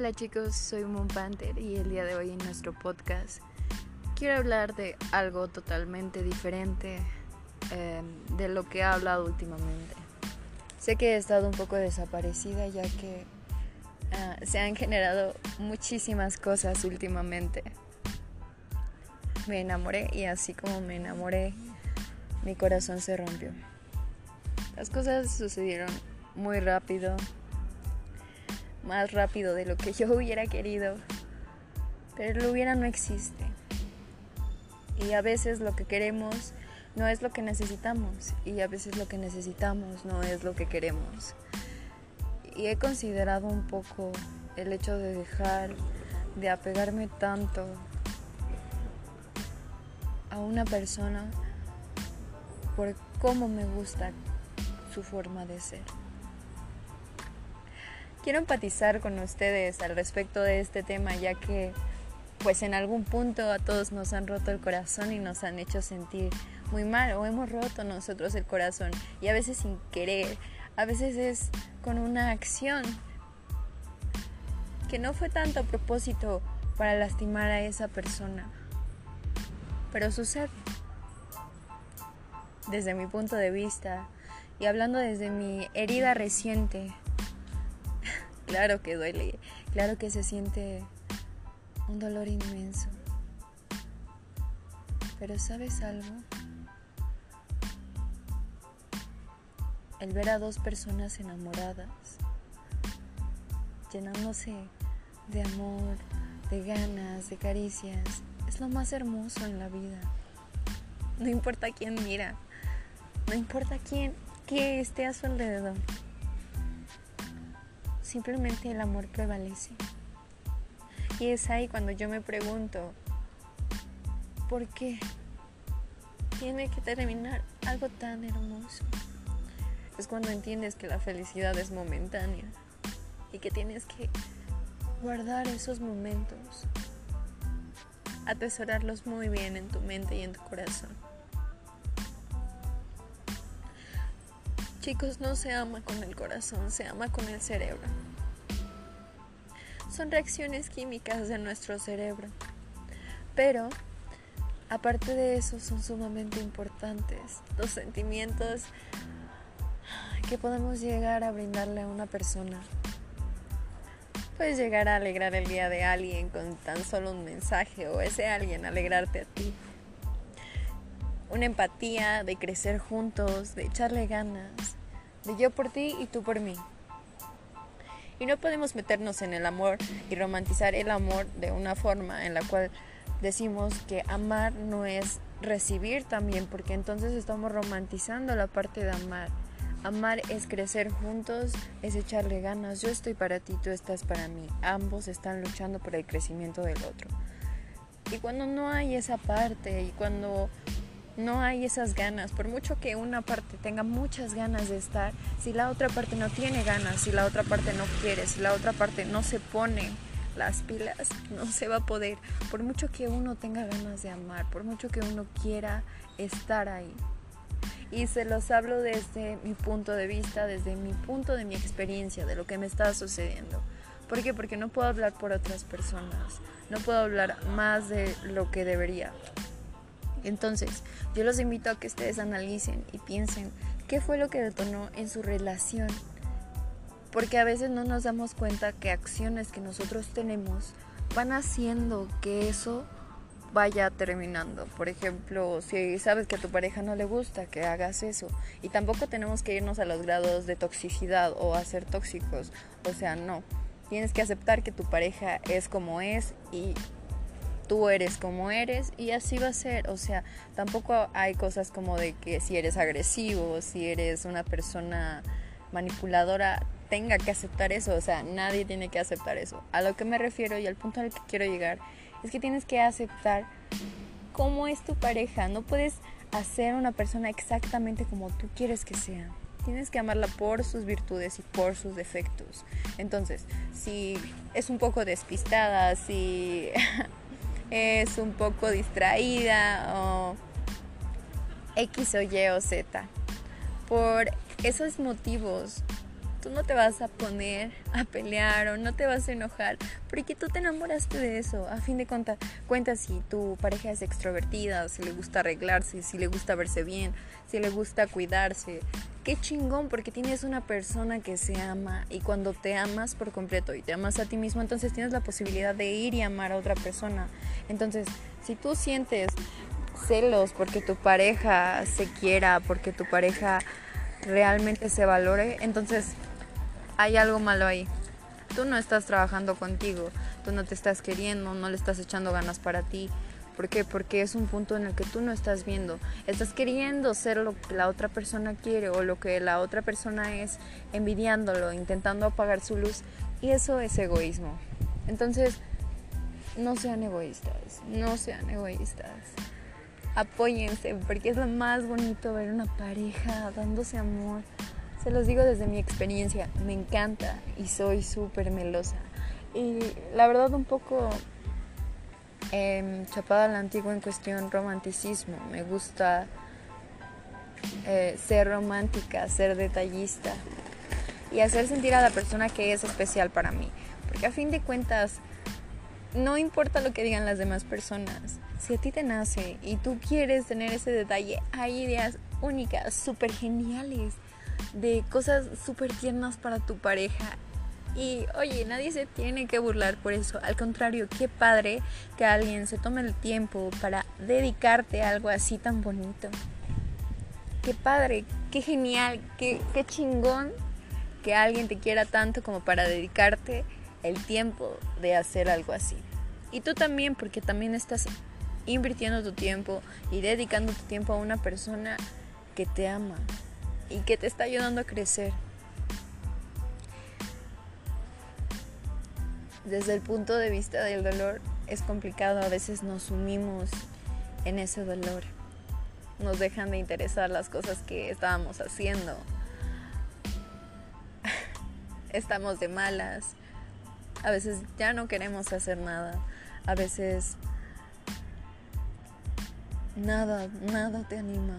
Hola chicos, soy Moon Panther y el día de hoy en nuestro podcast quiero hablar de algo totalmente diferente em, de lo que he hablado últimamente. Sé que he estado un poco desaparecida ya que ah, se han generado muchísimas cosas últimamente. Me enamoré y así como me enamoré, mi corazón se rompió. Las cosas sucedieron muy rápido, más rápido de lo que yo hubiera querido. Pero lo hubiera no existe. Y a veces lo que queremos no es lo que necesitamos. Y a veces lo que necesitamos no es lo que queremos. Y he considerado un poco el hecho de dejar de apegarme tanto a una persona por cómo me gusta su forma de ser. Quiero empatizar con ustedes al respecto de este tema, ya que pues en algún punto a todos nos han roto el corazón y nos han hecho sentir muy mal o hemos roto nosotros el corazón y a veces sin querer, a veces es con una acción que no fue tanto a propósito para lastimar a esa persona, pero sucede. Desde mi punto de vista y hablando desde mi herida reciente, Claro que duele, claro que se siente un dolor inmenso. Pero ¿sabes algo? El ver a dos personas enamoradas, llenándose de amor, de ganas, de caricias, es lo más hermoso en la vida. No importa quién mira, no importa quién que esté a su alrededor. Simplemente el amor prevalece. Y es ahí cuando yo me pregunto, ¿por qué tiene que terminar algo tan hermoso? Es cuando entiendes que la felicidad es momentánea y que tienes que guardar esos momentos, atesorarlos muy bien en tu mente y en tu corazón. Chicos, no se ama con el corazón, se ama con el cerebro. Son reacciones químicas de nuestro cerebro. Pero, aparte de eso, son sumamente importantes los sentimientos que podemos llegar a brindarle a una persona. Puedes llegar a alegrar el día de alguien con tan solo un mensaje o ese alguien alegrarte a ti una empatía, de crecer juntos, de echarle ganas, de yo por ti y tú por mí. Y no podemos meternos en el amor y romantizar el amor de una forma en la cual decimos que amar no es recibir también, porque entonces estamos romantizando la parte de amar. Amar es crecer juntos, es echarle ganas. Yo estoy para ti, tú estás para mí. Ambos están luchando por el crecimiento del otro. Y cuando no hay esa parte y cuando no hay esas ganas. Por mucho que una parte tenga muchas ganas de estar, si la otra parte no tiene ganas, si la otra parte no quiere, si la otra parte no se pone las pilas, no se va a poder. Por mucho que uno tenga ganas de amar, por mucho que uno quiera estar ahí. Y se los hablo desde mi punto de vista, desde mi punto de mi experiencia, de lo que me está sucediendo. ¿Por qué? Porque no puedo hablar por otras personas, no puedo hablar más de lo que debería. Entonces, yo los invito a que ustedes analicen y piensen qué fue lo que detonó en su relación. Porque a veces no nos damos cuenta que acciones que nosotros tenemos van haciendo que eso vaya terminando. Por ejemplo, si sabes que a tu pareja no le gusta que hagas eso. Y tampoco tenemos que irnos a los grados de toxicidad o a ser tóxicos. O sea, no. Tienes que aceptar que tu pareja es como es y tú eres como eres y así va a ser. O sea, tampoco hay cosas como de que si eres agresivo, si eres una persona manipuladora, tenga que aceptar eso. O sea, nadie tiene que aceptar eso. A lo que me refiero y al punto al que quiero llegar es que tienes que aceptar cómo es tu pareja. No puedes hacer una persona exactamente como tú quieres que sea. Tienes que amarla por sus virtudes y por sus defectos. Entonces, si es un poco despistada, si es un poco distraída o X o Y o Z. Por esos motivos tú no te vas a poner a pelear o no te vas a enojar porque tú te enamoraste de eso. A fin de cuentas, cuenta si tu pareja es extrovertida, si le gusta arreglarse, si le gusta verse bien, si le gusta cuidarse. Qué chingón porque tienes una persona que se ama y cuando te amas por completo y te amas a ti mismo, entonces tienes la posibilidad de ir y amar a otra persona. Entonces, si tú sientes celos porque tu pareja se quiera, porque tu pareja realmente se valore, entonces hay algo malo ahí. Tú no estás trabajando contigo, tú no te estás queriendo, no le estás echando ganas para ti. ¿Por qué? Porque es un punto en el que tú no estás viendo. Estás queriendo ser lo que la otra persona quiere o lo que la otra persona es, envidiándolo, intentando apagar su luz. Y eso es egoísmo. Entonces, no sean egoístas, no sean egoístas apóyense, porque es lo más bonito ver una pareja dándose amor. Se los digo desde mi experiencia, me encanta y soy súper melosa. Y la verdad un poco eh, chapada a la antigua en cuestión romanticismo. Me gusta eh, ser romántica, ser detallista y hacer sentir a la persona que es especial para mí. Porque a fin de cuentas, no importa lo que digan las demás personas, si a ti te nace y tú quieres tener ese detalle, hay ideas únicas, súper geniales, de cosas súper tiernas para tu pareja. Y oye, nadie se tiene que burlar por eso. Al contrario, qué padre que alguien se tome el tiempo para dedicarte a algo así tan bonito. Qué padre, qué genial, qué, qué chingón que alguien te quiera tanto como para dedicarte el tiempo de hacer algo así. Y tú también, porque también estás invirtiendo tu tiempo y dedicando tu tiempo a una persona que te ama y que te está ayudando a crecer. Desde el punto de vista del dolor es complicado, a veces nos sumimos en ese dolor. Nos dejan de interesar las cosas que estábamos haciendo. Estamos de malas. A veces ya no queremos hacer nada. A veces Nada, nada te anima.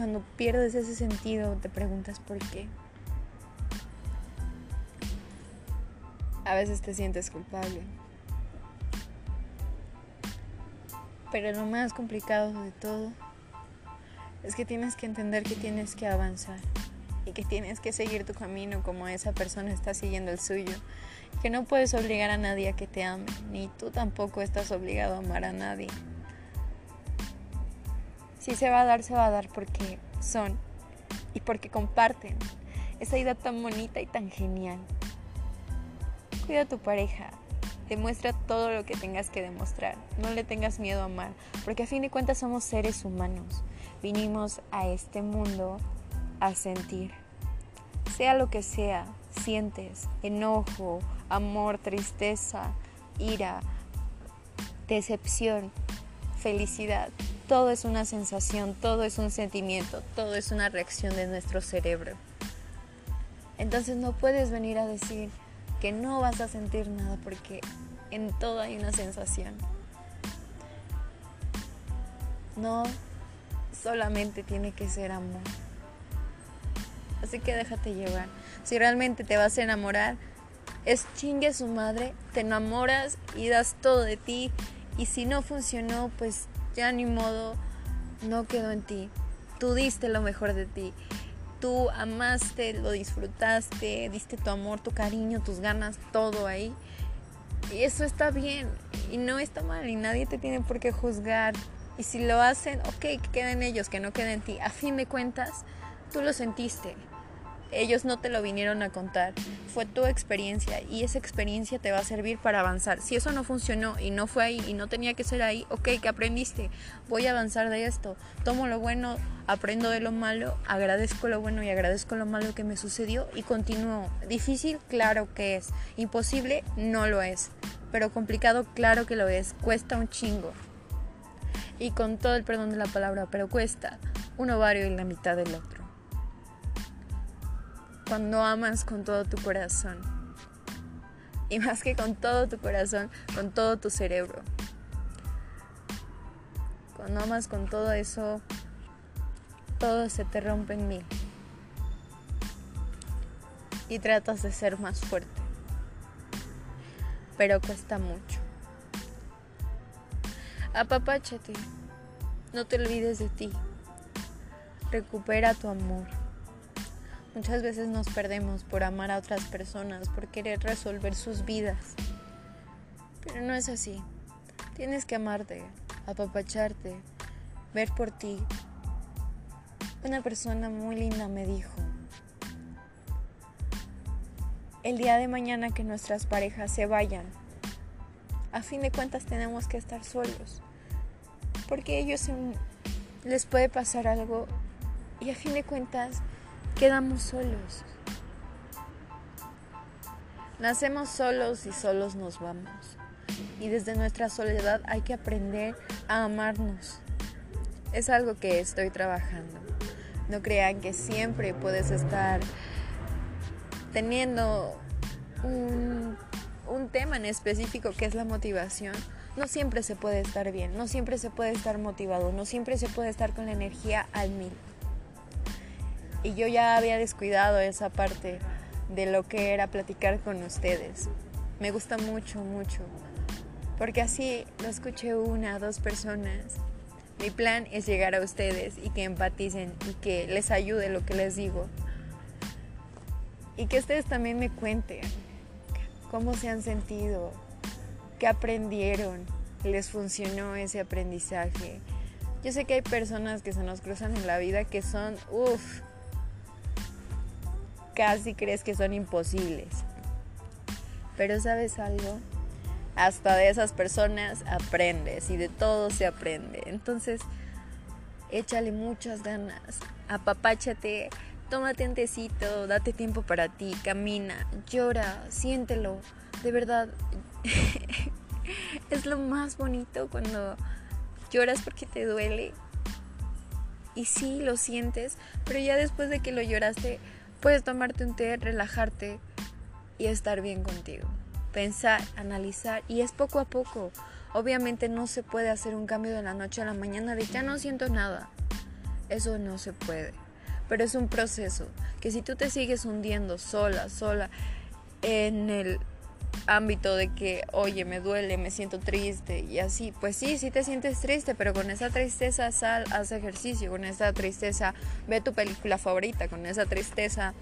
Cuando pierdes ese sentido te preguntas por qué. A veces te sientes culpable. Pero lo más complicado de todo es que tienes que entender que tienes que avanzar y que tienes que seguir tu camino como esa persona está siguiendo el suyo que no puedes obligar a nadie a que te ame, ni tú tampoco estás obligado a amar a nadie. Si se va a dar, se va a dar porque son y porque comparten esa idea tan bonita y tan genial. Cuida a tu pareja, demuestra todo lo que tengas que demostrar, no le tengas miedo a amar, porque a fin de cuentas somos seres humanos, vinimos a este mundo a sentir, sea lo que sea, sientes, enojo, amor, tristeza, ira, decepción, felicidad. Todo es una sensación, todo es un sentimiento, todo es una reacción de nuestro cerebro. Entonces no puedes venir a decir que no vas a sentir nada porque en todo hay una sensación. No solamente tiene que ser amor. Así que déjate llevar. Si realmente te vas a enamorar, es chingue su madre, te enamoras y das todo de ti. Y si no funcionó, pues ya ni modo, no quedó en ti. Tú diste lo mejor de ti. Tú amaste, lo disfrutaste, diste tu amor, tu cariño, tus ganas, todo ahí. Y eso está bien y no está mal y nadie te tiene por qué juzgar. Y si lo hacen, ok, que queden ellos, que no queden en ti. A fin de cuentas, tú lo sentiste ellos no te lo vinieron a contar, fue tu experiencia y esa experiencia te va a servir para avanzar. Si eso no funcionó y no fue ahí y no tenía que ser ahí, ok, que aprendiste, voy a avanzar de esto, tomo lo bueno, aprendo de lo malo, agradezco lo bueno y agradezco lo malo que me sucedió y continúo. Difícil, claro que es, imposible, no lo es, pero complicado, claro que lo es, cuesta un chingo. Y con todo el perdón de la palabra, pero cuesta. Un ovario y la mitad del otro cuando amas con todo tu corazón. Y más que con todo tu corazón, con todo tu cerebro. Cuando amas con todo eso, todo se te rompe en mil. Y tratas de ser más fuerte. Pero cuesta mucho. Apapáchate. No te olvides de ti. Recupera tu amor. Muchas veces nos perdemos por amar a otras personas, por querer resolver sus vidas. Pero no es así. Tienes que amarte, apapacharte, ver por ti. Una persona muy linda me dijo, el día de mañana que nuestras parejas se vayan, a fin de cuentas tenemos que estar solos, porque ellos les puede pasar algo y a fin de cuentas quedamos solos. Nacemos solos y solos nos vamos. Y desde nuestra soledad hay que aprender a amarnos. Es algo que estoy trabajando. No crean que siempre puedes estar teniendo un, tema en específico que es la motivación. No siempre se puede estar bien, no siempre se puede estar motivado, no siempre se puede estar con la energía al mil. Y yo ya había descuidado esa parte de lo que era platicar con ustedes. Me gusta mucho, mucho. Porque así lo escuché una, dos personas. Mi plan es llegar a ustedes y que empaticen y que les ayude lo que les digo. Y que ustedes también me cuenten cómo se han sentido, qué aprendieron, les funcionó ese aprendizaje. Yo sé que hay personas que se nos cruzan en la vida que son, uff, casi crees que son imposibles. Pero sabes algo, hasta de esas personas aprendes y de todo se aprende. Entonces, échale muchas ganas, apapáchate, tómate un tecito, date tiempo para ti, camina, llora, siéntelo. De verdad, es lo más bonito cuando lloras porque te duele. Y sí, lo sientes, pero ya después de que lo lloraste, puedes tomarte un té, relajarte y estar bien contigo pensar, analizar y es poco a poco. Obviamente no se puede hacer un cambio de la noche a la mañana de ya no siento nada. Eso no se puede. Pero es un proceso que si tú te sigues hundiendo sola, sola en el ámbito de que, oye, me duele, me siento triste y así, pues sí, sí te sientes triste, pero con esa tristeza sal, haz ejercicio, con esa tristeza ve tu película favorita, con esa tristeza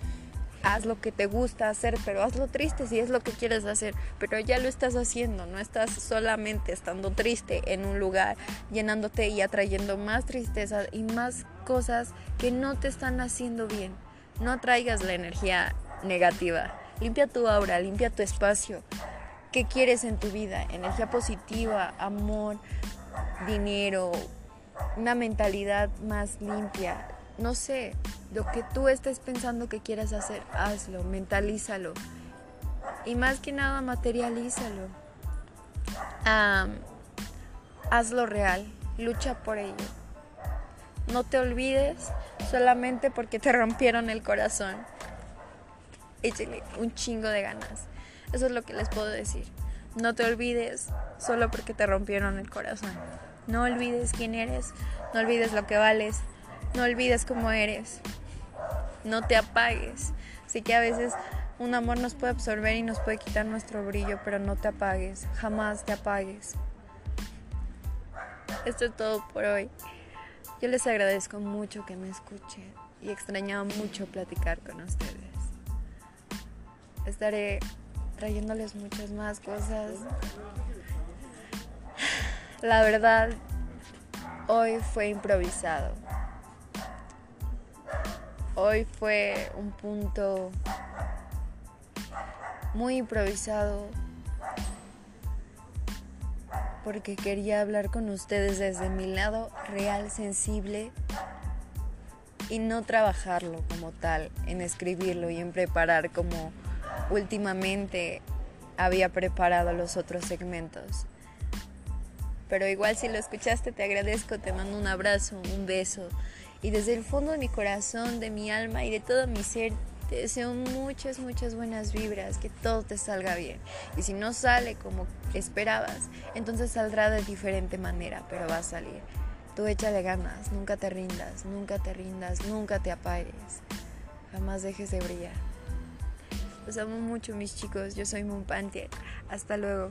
haz lo que te gusta hacer, pero hazlo triste si es lo que quieres hacer, pero ya lo estás haciendo, no estás solamente estando triste en un lugar, llenándote y atrayendo más tristeza y más cosas que no te están haciendo bien. No traigas la energía negativa. Limpia tu aura, limpia tu espacio. ¿Qué quieres en tu vida? Energía positiva, amor, dinero, una mentalidad más limpia, no sé, lo que tú estés pensando que quieras hacer, hazlo, mentalízalo. Y más que nada, materialízalo. hazlo real, lucha por ello. No te olvides solamente porque te rompieron el corazón. Échale un chingo de ganas. Eso es lo que les puedo decir. No te olvides solo porque te rompieron el corazón. No olvides quién eres, no olvides lo que vales, no olvides cómo eres. No te apagues. Sé que a veces un amor nos puede absorber y nos puede quitar nuestro brillo, pero no te apagues. Jamás te apagues. Esto es todo por hoy. Yo les agradezco mucho que me escuchen y extrañaba mucho platicar con ustedes. Estaré trayéndoles muchas más cosas. La verdad, hoy fue improvisado. Hoy fue un punto muy improvisado porque quería hablar con ustedes desde mi lado real, sensible y no trabajarlo como tal, en escribirlo y en preparar como últimamente había preparado los otros segmentos. Pero igual si lo escuchaste te agradezco, te mando un abrazo, un beso y desde el fondo de mi corazón, de mi alma y de todo mi ser, te deseo muchas, muchas buenas vibras, que todo te salga bien. Y si no sale como esperabas, entonces saldrá de diferente manera, pero va a salir. Tú échale ganas, nunca te rindas, nunca te rindas, nunca te apagues. Jamás dejes de brillar. Los amo mucho mis chicos, yo soy Moon Hasta luego.